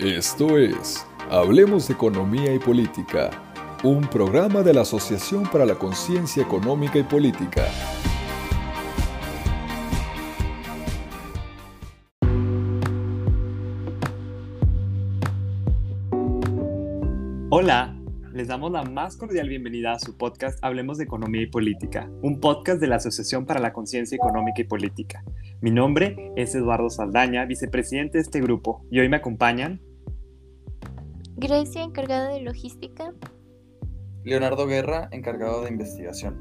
Esto es Hablemos de Economía y Política, un programa de la Asociación para la Conciencia Económica y Política. Hola, les damos la más cordial bienvenida a su podcast Hablemos de Economía y Política, un podcast de la Asociación para la Conciencia Económica y Política. Mi nombre es Eduardo Saldaña, vicepresidente de este grupo, y hoy me acompañan Grecia, encargada de logística. Leonardo Guerra, encargado de investigación.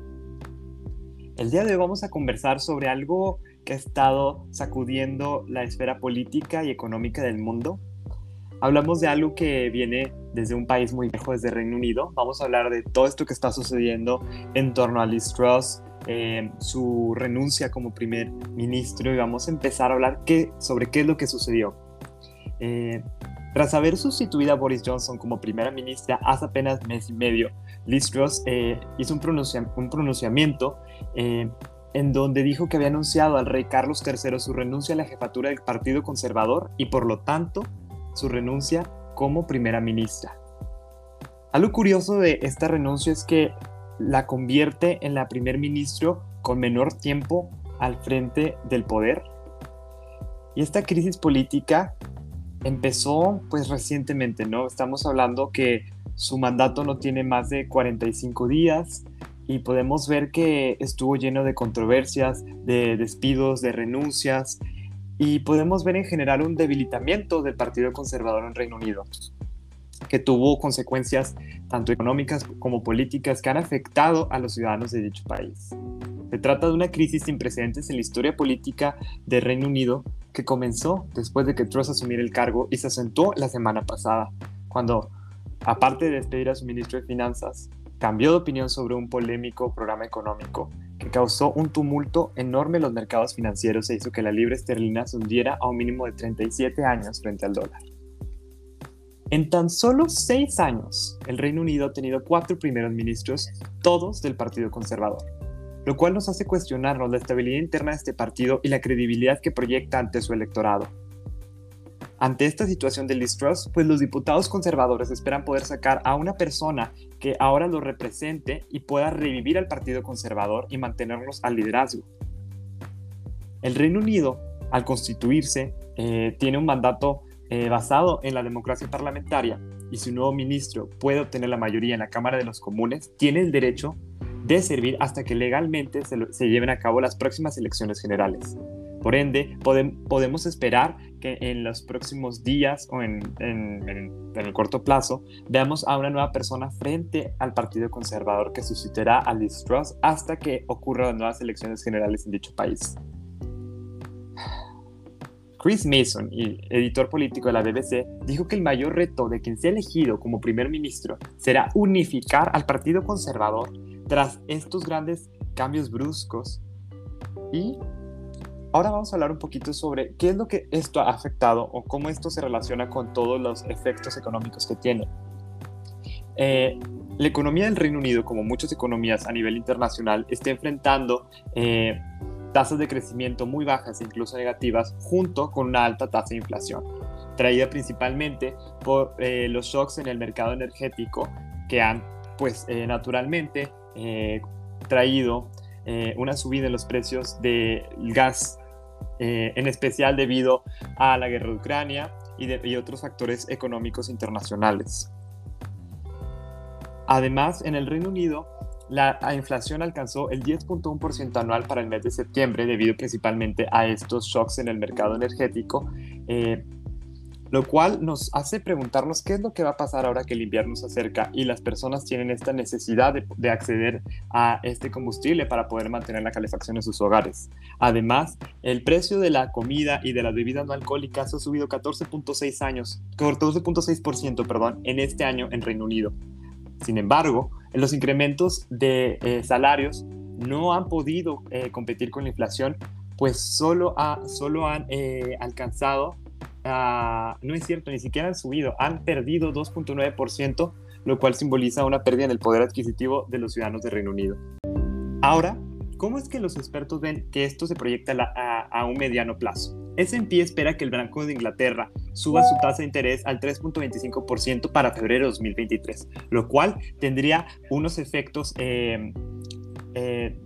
El día de hoy vamos a conversar sobre algo que ha estado sacudiendo la esfera política y económica del mundo. Hablamos de algo que viene desde un país muy viejo, desde Reino Unido. Vamos a hablar de todo esto que está sucediendo en torno a Liz Truss, eh, su renuncia como primer ministro y vamos a empezar a hablar qué, sobre qué es lo que sucedió. Eh, tras haber sustituido a Boris Johnson como primera ministra hace apenas mes y medio, Liz Truss eh, hizo un, un pronunciamiento eh, en donde dijo que había anunciado al rey Carlos III su renuncia a la jefatura del Partido Conservador y por lo tanto su renuncia como primera ministra. Algo curioso de esta renuncia es que la convierte en la primer ministro con menor tiempo al frente del poder. Y esta crisis política empezó pues recientemente, ¿no? Estamos hablando que su mandato no tiene más de 45 días y podemos ver que estuvo lleno de controversias, de despidos, de renuncias y podemos ver en general un debilitamiento del Partido Conservador en Reino Unido que tuvo consecuencias tanto económicas como políticas que han afectado a los ciudadanos de dicho país. Se trata de una crisis sin precedentes en la historia política de Reino Unido que comenzó después de que Truss asumiera el cargo y se asentó la semana pasada, cuando, aparte de despedir a su ministro de Finanzas, cambió de opinión sobre un polémico programa económico que causó un tumulto enorme en los mercados financieros e hizo que la libra esterlina se hundiera a un mínimo de 37 años frente al dólar. En tan solo seis años, el Reino Unido ha tenido cuatro primeros ministros, todos del Partido Conservador lo cual nos hace cuestionarnos la estabilidad interna de este partido y la credibilidad que proyecta ante su electorado. Ante esta situación de distrust, pues los diputados conservadores esperan poder sacar a una persona que ahora lo represente y pueda revivir al Partido Conservador y mantenerlos al liderazgo. El Reino Unido, al constituirse, eh, tiene un mandato eh, basado en la democracia parlamentaria y si un nuevo ministro puede obtener la mayoría en la Cámara de los Comunes, tiene el derecho de servir hasta que legalmente se, lleven a cabo las próximas elecciones generales. Por ende, podemos esperar que en los próximos días o en, el corto plazo veamos a una nueva persona frente al Partido Conservador que suscitará a Liz Truss hasta que ocurran las nuevas elecciones generales en dicho país. Chris Mason, editor político de la BBC, dijo que el mayor reto de quien sea elegido como primer ministro será unificar al Partido Conservador tras estos grandes cambios bruscos. Y ahora vamos a hablar un poquito sobre qué es lo que esto ha afectado o cómo esto se relaciona con todos los efectos económicos que tiene. Eh, la economía del Reino Unido, como muchas economías a nivel internacional, está enfrentando eh, tasas de crecimiento muy bajas e incluso negativas, junto con una alta tasa de inflación, traída principalmente por eh, los shocks en el mercado energético que han, pues, naturalmente eh, traído eh, una subida en los precios del gas, eh, en especial debido a la guerra de Ucrania y, y otros factores económicos internacionales. Además, en el Reino Unido, la inflación alcanzó el 10.1% anual para el mes de septiembre debido principalmente a estos shocks en el mercado energético, lo cual nos hace preguntarnos qué es lo que va a pasar ahora que el invierno se acerca y las personas tienen esta necesidad de, acceder a este combustible para poder mantener la calefacción en sus hogares. Además, el precio de la comida y de las bebidas no alcohólicas ha subido 14.6 años, 14.6%, perdón, en este año en Reino Unido. Sin embargo, los incrementos de eh, salarios no han podido eh, competir con la inflación, pues solo, ha, solo han eh, alcanzado Ah, no es cierto, ni siquiera han subido, han perdido 2.9%, lo cual simboliza una pérdida en el poder adquisitivo de los ciudadanos de Reino Unido. Ahora, ¿cómo es que los expertos ven que esto se proyecta a, un mediano plazo? S&P espera que el Banco de Inglaterra suba su tasa de interés al 3.25% para febrero de 2023, lo cual tendría unos efectos eh, eh,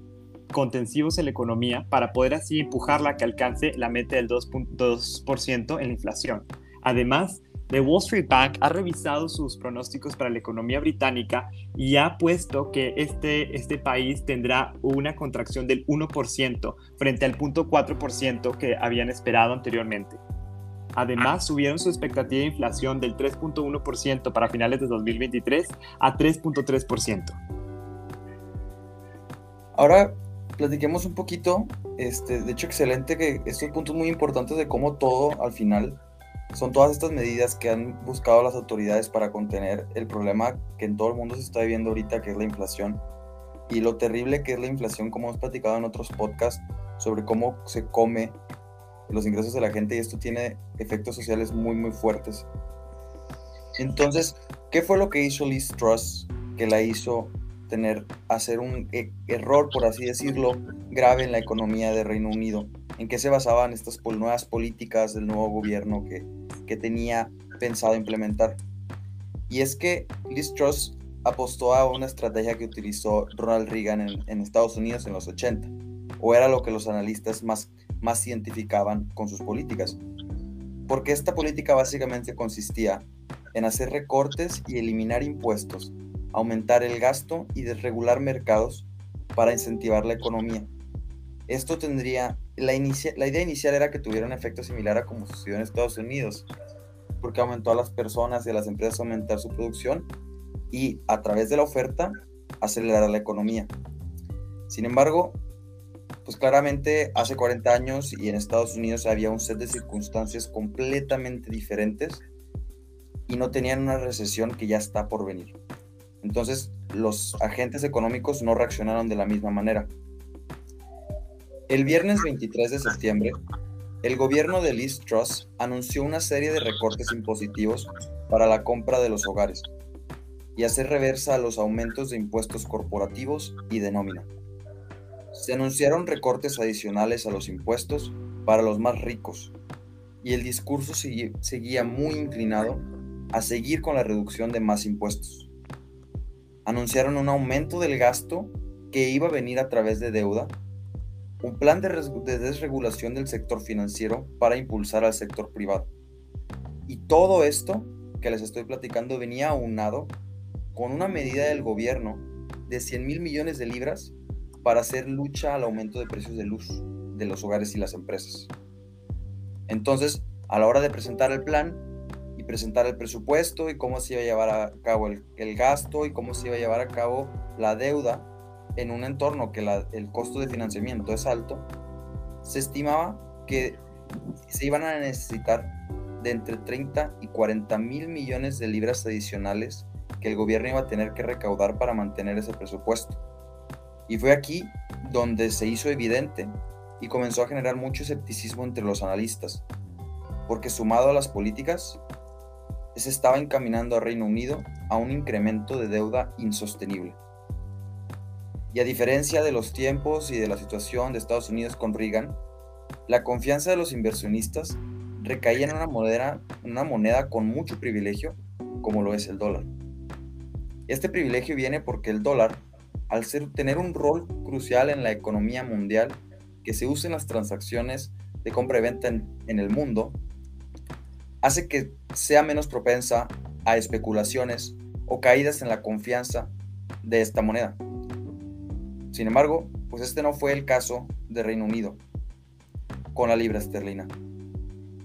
contensivos en la economía para poder así empujarla a que alcance la meta del 2.2% en la inflación. Además, The Wall Street Bank ha revisado sus pronósticos para la economía británica y ha puesto que este, este país tendrá una contracción del 1% frente al 0.4% que habían esperado anteriormente. Además, subieron su expectativa de inflación del 3.1% para finales de 2023 a 3.3%. Ahora platiquemos un poquito, este, de hecho excelente que estos puntos muy importantes de cómo todo al final son todas estas medidas que han buscado las autoridades para contener el problema que en todo el mundo se está viviendo ahorita, que es la inflación. Y lo terrible que es la inflación, como hemos platicado en otros podcasts, sobre cómo se come los ingresos de la gente y esto tiene efectos sociales muy, muy fuertes. Entonces, ¿qué fue lo que hizo Liz Truss que la hizo tener, hacer un e, error, por así decirlo, grave en la economía de Reino Unido? ¿En qué se basaban estas nuevas políticas del nuevo gobierno que, que tenía pensado implementar? Y es que Liz Truss apostó a una estrategia que utilizó Ronald Reagan en, en Estados Unidos en los 80, o era lo que los analistas más más identificaban con sus políticas. Porque esta política básicamente consistía en hacer recortes y eliminar impuestos, aumentar el gasto y desregular mercados para incentivar la economía. Esto tendría, la, idea inicial era que tuviera un efecto similar a como sucedió en Estados Unidos, porque aumentó a las personas y a las empresas a aumentar su producción y a través de la oferta acelerar la economía. Sin embargo, pues claramente hace 40 años y en Estados Unidos había un set de circunstancias completamente diferentes y no tenían una recesión que ya está por venir. Entonces los agentes económicos no reaccionaron de la misma manera. El viernes 23 de septiembre, el gobierno de Liz Truss anunció una serie de recortes impositivos para la compra de los hogares y hacer reversa a los aumentos de impuestos corporativos y de nómina se anunciaron recortes adicionales a los impuestos para los más ricos y el discurso seguía muy inclinado a seguir con la reducción de más impuestos. Anunciaron un aumento del gasto que iba a venir a través de deuda, un plan de, desregulación del sector financiero para impulsar al sector privado. Y todo esto que les estoy platicando venía aunado con una medida del gobierno de 100 mil millones de libras para hacer lucha al aumento de precios de luz de los hogares y las empresas. Entonces, a la hora de presentar el plan presentar el presupuesto y cómo se iba a llevar a cabo el, gasto y cómo se iba a llevar a cabo la deuda en un entorno que el costo de financiamiento es alto, se estimaba que se iban a necesitar de entre 30 y 40 mil millones de libras adicionales que el gobierno iba a tener que recaudar para mantener ese presupuesto. Y fue aquí donde se hizo evidente y comenzó a generar mucho escepticismo entre los analistas, porque sumado a las políticas, se estaba encaminando a Reino Unido a un incremento de deuda insostenible. Y a diferencia de los tiempos y de la situación de Estados Unidos con Reagan, la confianza de los inversionistas recaía en una moneda, con mucho privilegio, como lo es el dólar. Este privilegio viene porque el dólar al ser, tener un rol crucial en la economía mundial, que se usen las transacciones de compra y venta en, en el mundo, hace que sea menos propensa a especulaciones o caídas en la confianza de esta moneda. Sin embargo, pues este no fue el caso de Reino Unido con la libra esterlina.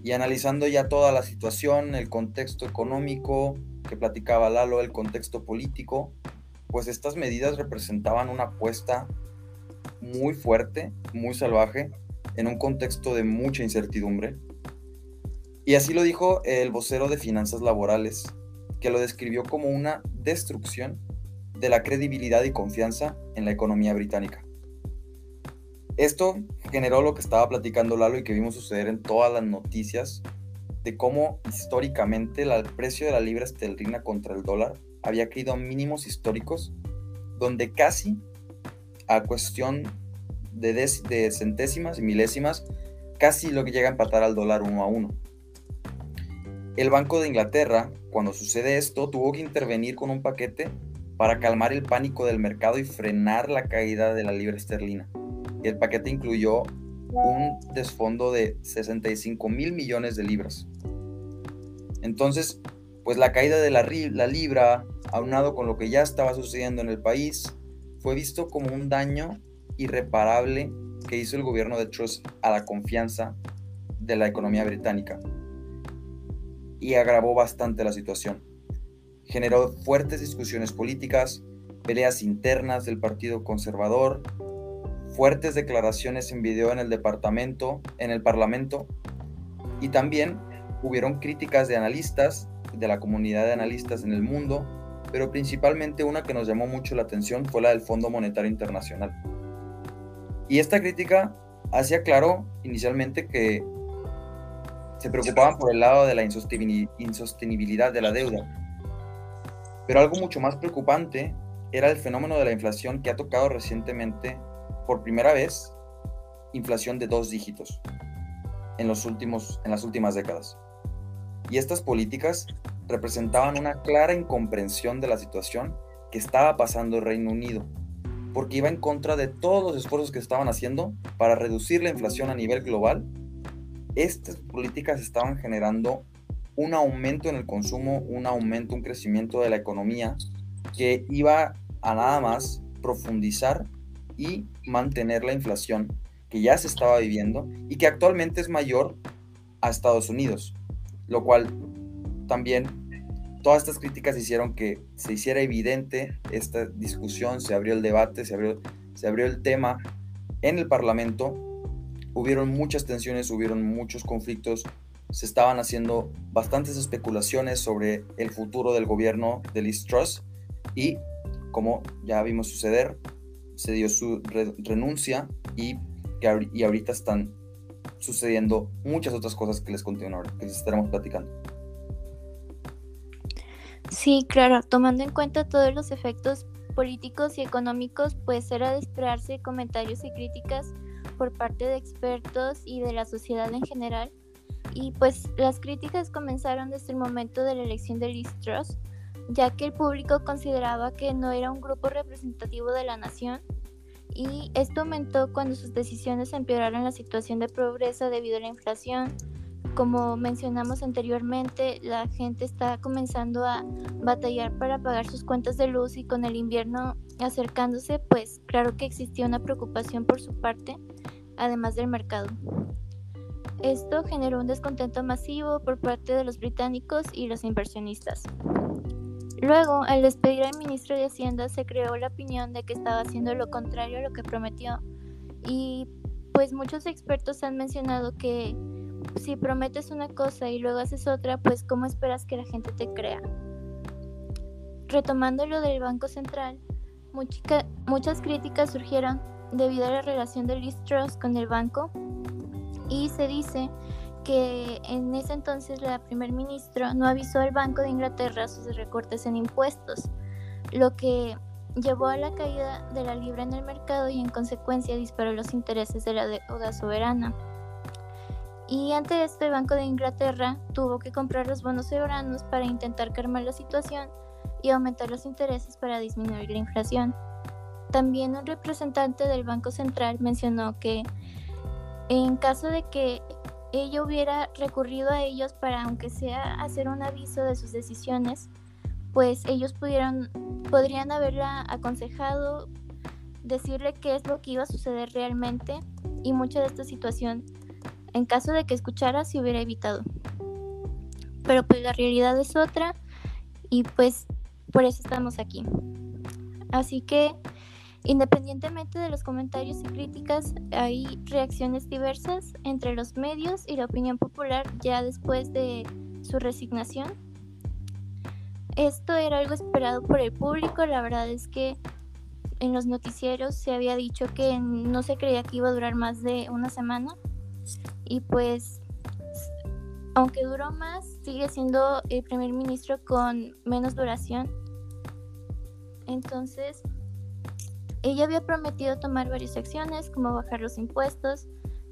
Y analizando ya toda la situación, el contexto económico que platicaba Lalo, el contexto político, pues estas medidas representaban una apuesta muy fuerte, muy salvaje, en un contexto de mucha incertidumbre. Y así lo dijo el vocero de finanzas laborales, que lo describió como una destrucción de la credibilidad y confianza en la economía británica. Esto generó lo que estaba platicando Lalo y que vimos suceder en todas las noticias de cómo históricamente el precio de la libra esterlina contra el dólar había caído a mínimos históricos, donde casi a cuestión de, de centésimas y milésimas, casi lo que llega a empatar al dólar uno a uno. El Banco de Inglaterra, cuando sucede esto, tuvo que intervenir con un paquete para calmar el pánico del mercado y frenar la caída de la libra esterlina. Y el paquete incluyó un desfondo de 65 mil millones de libras. Entonces, pues la caída de la, la libra, aunado con lo que ya estaba sucediendo en el país, fue visto como un daño irreparable que hizo el gobierno de Truss a la confianza de la economía británica y agravó bastante la situación. Generó fuertes discusiones políticas, peleas internas del Partido Conservador, fuertes declaraciones en video en el departamento, en el Parlamento, y también hubieron críticas de analistas, de la comunidad de analistas en el mundo, pero principalmente una que nos llamó mucho la atención fue la del Fondo Monetario Internacional. Y esta crítica hacía claro inicialmente que se preocupaban por el lado de la insostenibilidad de la deuda. Pero algo mucho más preocupante era el fenómeno de la inflación que ha tocado recientemente por primera vez inflación de dos dígitos en, los últimos, en las últimas décadas. Y estas políticas representaban una clara incomprensión de la situación que estaba pasando el Reino Unido, porque iba en contra de todos los esfuerzos que estaban haciendo para reducir la inflación a nivel global. Estas políticas estaban generando un aumento en el consumo, un aumento, un crecimiento de la economía que iba a nada más profundizar y mantener la inflación que ya se estaba viviendo y que actualmente es mayor a Estados Unidos, lo cual también todas estas críticas hicieron que se hiciera evidente esta discusión, se abrió el debate, se abrió, se abrió el tema en el Parlamento, hubieron muchas tensiones, hubieron muchos conflictos, se estaban haciendo bastantes especulaciones sobre el futuro del gobierno de Liz y como ya vimos suceder, se dio su renuncia y, y ahorita están sucediendo muchas otras cosas que les continuarán, que les estaremos platicando. Sí, claro, tomando en cuenta todos los efectos políticos y económicos, pues era de esperarse comentarios y críticas por parte de expertos y de la sociedad en general. Y pues las críticas comenzaron desde el momento de la elección de Liz Truss, ya que el público consideraba que no era un grupo representativo de la nación y esto aumentó cuando sus decisiones empeoraron la situación de pobreza debido a la inflación. Como mencionamos anteriormente, la gente está comenzando a batallar para pagar sus cuentas de luz y con el invierno acercándose, pues claro que existía una preocupación por su parte, además del mercado. Esto generó un descontento masivo por parte de los británicos y los inversionistas. Luego, al despedir al ministro de Hacienda, se creó la opinión de que estaba haciendo lo contrario a lo que prometió. Y pues muchos expertos han mencionado que si prometes una cosa y luego haces otra, pues ¿cómo esperas que la gente te crea? Retomando lo del Banco Central, muchas críticas surgieron debido a la relación de Liz Truss con el banco y se dice que en ese entonces la primer ministro no avisó al Banco de Inglaterra sus recortes en impuestos, lo que llevó a la caída de la libra en el mercado y en consecuencia disparó los intereses de la deuda soberana. Y ante esto el Banco de Inglaterra tuvo que comprar los bonos soberanos para intentar calmar la situación y aumentar los intereses para disminuir la inflación. También un representante del Banco Central mencionó que en caso de que ella hubiera recurrido a ellos para, aunque sea, hacer un aviso de sus decisiones, pues ellos pudieron, podrían haberla aconsejado, decirle qué es lo que iba a suceder realmente y mucha de esta situación, en caso de que escuchara, se hubiera evitado. Pero pues la realidad es otra y pues por eso estamos aquí. Así que Independientemente de los comentarios y críticas, hay reacciones diversas entre los medios y la opinión popular ya después de su resignación. Esto era algo esperado por el público, la verdad es que en los noticieros se había dicho que no se creía que iba a durar más de una semana y pues aunque duró más, sigue siendo el primer ministro con menos duración. Entonces, ella había prometido tomar varias acciones, como bajar los impuestos,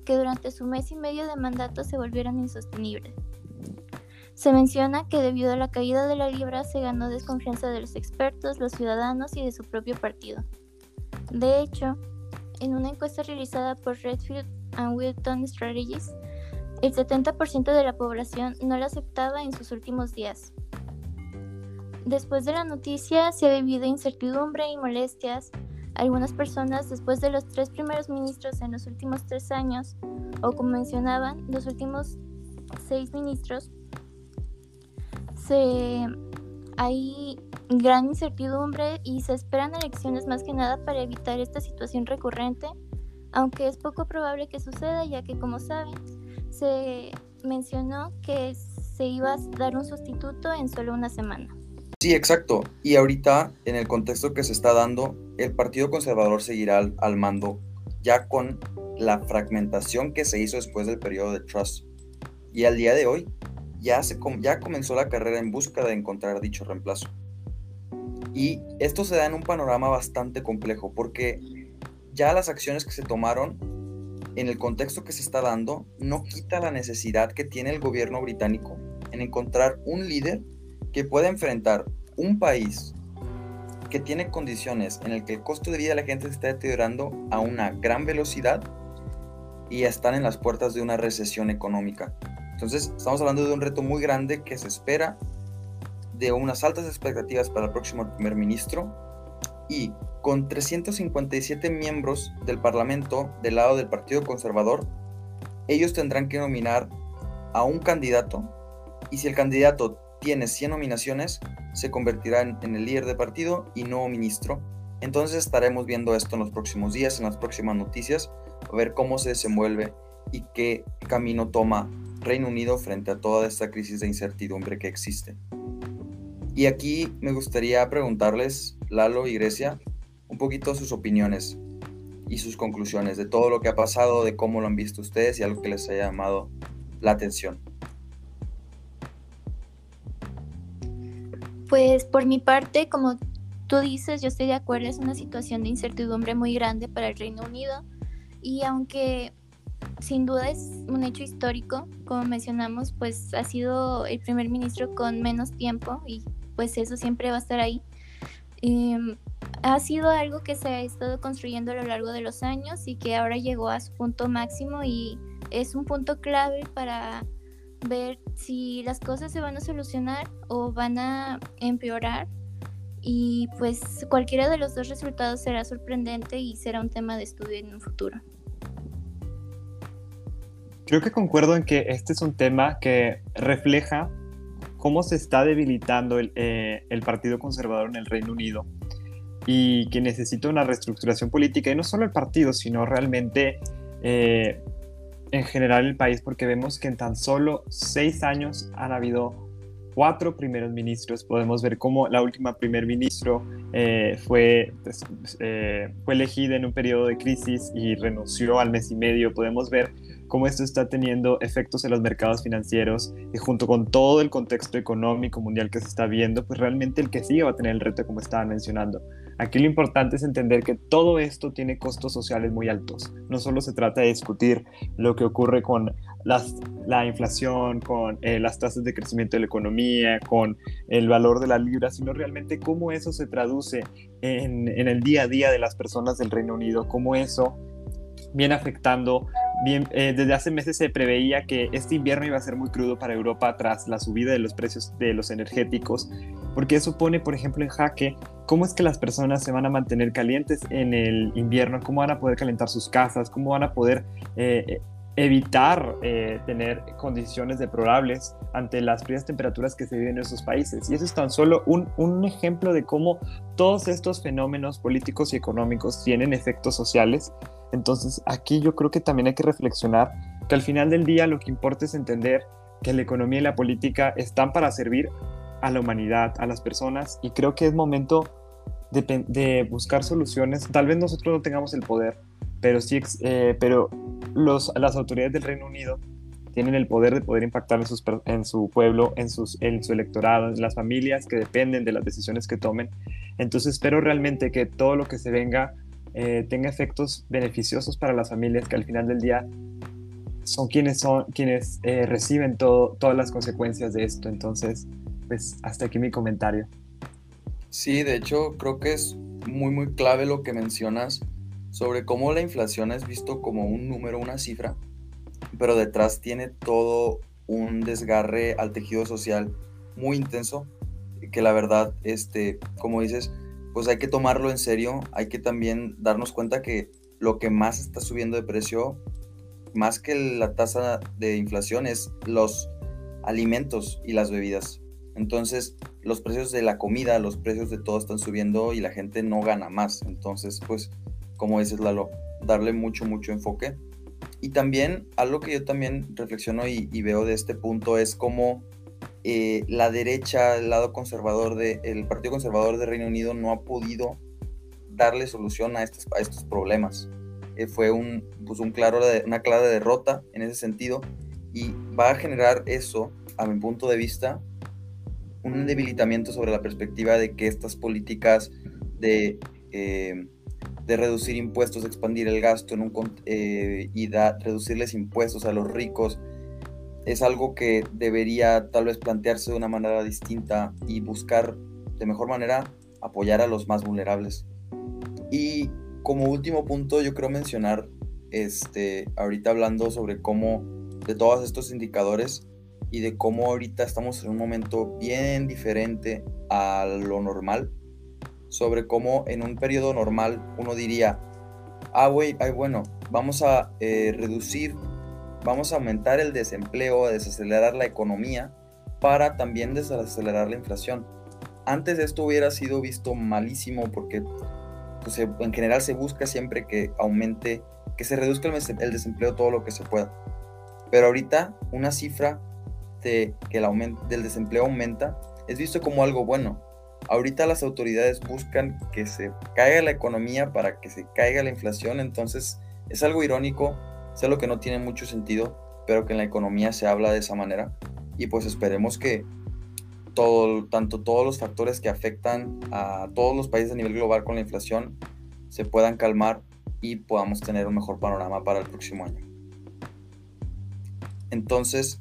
que durante su mes y medio de mandato se volvieron insostenibles. Se menciona que debido a la caída de la libra se ganó desconfianza de los expertos, los ciudadanos y de su propio partido. De hecho, en una encuesta realizada por Redfield and Wilton Strategies, el 70% de la población no la aceptaba en sus últimos días. Después de la noticia se ha vivido incertidumbre y molestias. Algunas personas, después de los tres primeros ministros en los últimos tres años, o como mencionaban, los últimos seis ministros, se, hay gran incertidumbre y se esperan elecciones más que nada para evitar esta situación recurrente, aunque es poco probable que suceda ya que como saben, se mencionó que se iba a dar un sustituto en solo una semana. Sí, exacto. Y ahorita, en el contexto que se está dando, el Partido Conservador seguirá al, mando ya con la fragmentación que se hizo después del periodo de Trust. Y al día de hoy, ya, se, ya comenzó la carrera en busca de encontrar dicho reemplazo. Y esto se da en un panorama bastante complejo porque ya las acciones que se tomaron en el contexto que se está dando no quita la necesidad que tiene el gobierno británico en encontrar un líder que pueda enfrentar un país que tiene condiciones en el que el costo de vida de la gente se está deteriorando a una gran velocidad y están en las puertas de una recesión económica. Entonces, estamos hablando de un reto muy grande que se espera, de unas altas expectativas para el próximo primer ministro y con 357 miembros del Parlamento del lado del Partido Conservador, ellos tendrán que nominar a un candidato y si el candidato tiene 100 nominaciones, se convertirá en, el líder de partido y nuevo ministro. Entonces estaremos viendo esto en los próximos días, en las próximas noticias, a ver cómo se desenvuelve y qué camino toma Reino Unido frente a toda esta crisis de incertidumbre que existe. Y aquí me gustaría preguntarles, Lalo y Grecia, un poquito sus opiniones y sus conclusiones de todo lo que ha pasado, de cómo lo han visto ustedes y algo que les haya llamado la atención. Pues por mi parte, como tú dices, yo estoy de acuerdo, es una situación de incertidumbre muy grande para el Reino Unido y aunque sin duda es un hecho histórico, como mencionamos, pues ha sido el primer ministro con menos tiempo y pues eso siempre va a estar ahí. Em, ha sido algo que se ha estado construyendo a lo largo de los años y que ahora llegó a su punto máximo y es un punto clave para ver si las cosas se van a solucionar o van a empeorar y pues cualquiera de los dos resultados será sorprendente y será un tema de estudio en un futuro. Creo que concuerdo en que este es un tema que refleja cómo se está debilitando el, eh, el Partido Conservador en el Reino Unido y que necesita una reestructuración política, y no solo el partido, sino realmente eh, en general el país, porque vemos que en tan solo seis años han habido cuatro primeros ministros. Podemos ver cómo la última primer ministro eh, fue, pues, eh, fue elegida en un periodo de crisis y renunció al mes y medio. Podemos ver cómo esto está teniendo efectos en los mercados financieros y junto con todo el contexto económico mundial que se está viendo, pues realmente el que sigue va a tener el reto como estaba mencionando. Aquí lo importante es entender que todo esto tiene costos sociales muy altos. No solo se trata de discutir lo que ocurre con las, la inflación, con eh, las tasas de crecimiento de la economía, con el valor de la libra, sino realmente cómo eso se traduce en, en el día a día de las personas del Reino Unido, cómo eso viene afectando Bien, eh, desde hace meses se preveía que este invierno iba a ser muy crudo para Europa tras la subida de los precios de los energéticos, porque eso pone, por ejemplo, en jaque cómo es que las personas se van a mantener calientes en el invierno, cómo van a poder calentar sus casas, cómo van a poder eh, evitar eh, tener condiciones deplorables ante las frías temperaturas que se viven en esos países. Y eso es tan solo un, un ejemplo de cómo todos estos fenómenos políticos y económicos tienen efectos sociales entonces aquí yo creo que también hay que reflexionar que al final del día lo que importa es entender que la economía y la política están para servir a la humanidad, a las personas, y creo que es momento de, buscar soluciones. Tal vez nosotros no tengamos el poder, pero sí, eh, pero los, las autoridades del Reino Unido tienen el poder de poder impactar en, su pueblo, en, sus, en su electorado, en las familias que dependen de las decisiones que tomen. Entonces espero realmente que todo lo que se venga eh, tenga efectos beneficiosos para las familias que al final del día son quienes son quienes eh, reciben todo, todas las consecuencias de esto. Entonces, pues hasta aquí mi comentario. Sí, de hecho creo que es muy muy clave lo que mencionas sobre cómo la inflación es visto como un número, una cifra, pero detrás tiene todo un desgarre al tejido social muy intenso que la verdad, este, como dices, pues hay que tomarlo en serio, hay que también darnos cuenta que lo que más está subiendo de precio, más que la tasa de inflación, es los alimentos y las bebidas. Entonces, los precios de la comida, los precios de todo están subiendo y la gente no gana más. Entonces, pues, como dices, Lalo, darle mucho, mucho enfoque. Y también, algo que yo también reflexiono y, y veo de este punto es cómo eh, la derecha, el lado conservador del Partido Conservador de Reino Unido no ha podido darle solución a estos, a estos problemas. Eh, fue un, pues un claro, una clara derrota en ese sentido y va a generar eso, a mi punto de vista, un debilitamiento sobre la perspectiva de que estas políticas de, eh, de reducir impuestos, expandir el gasto en un, y da, reducirles impuestos a los ricos, es algo que debería tal vez plantearse de una manera distinta y buscar de mejor manera apoyar a los más vulnerables. Y como último punto, yo creo mencionar, este, ahorita hablando sobre cómo, de todos estos indicadores y de cómo ahorita estamos en un momento bien diferente a lo normal, sobre cómo en un periodo normal uno diría, ah, güey, ay, bueno, vamos a eh, reducir vamos a aumentar el desempleo, a desacelerar la economía para también desacelerar la inflación. Antes esto hubiera sido visto malísimo porque pues, en general se busca siempre que aumente, que se reduzca el desempleo todo lo que se pueda. Pero ahorita una cifra de que el aumento del desempleo aumenta es visto como algo bueno. Ahorita las autoridades buscan que se caiga la economía para que se caiga la inflación, entonces es algo irónico es algo que no tiene mucho sentido, pero que en la economía se habla de esa manera. Y pues esperemos que todo, tanto todos los factores que afectan a todos los países a nivel global con la inflación se puedan calmar y podamos tener un mejor panorama para el próximo año. Entonces,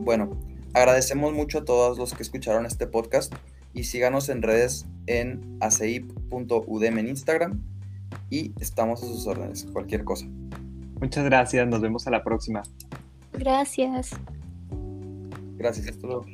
bueno, agradecemos mucho a todos los que escucharon este podcast y síganos en redes en aceip.udem en Instagram y estamos a sus órdenes, cualquier cosa. Muchas gracias, nos vemos a la próxima. Gracias. Gracias, hasta luego.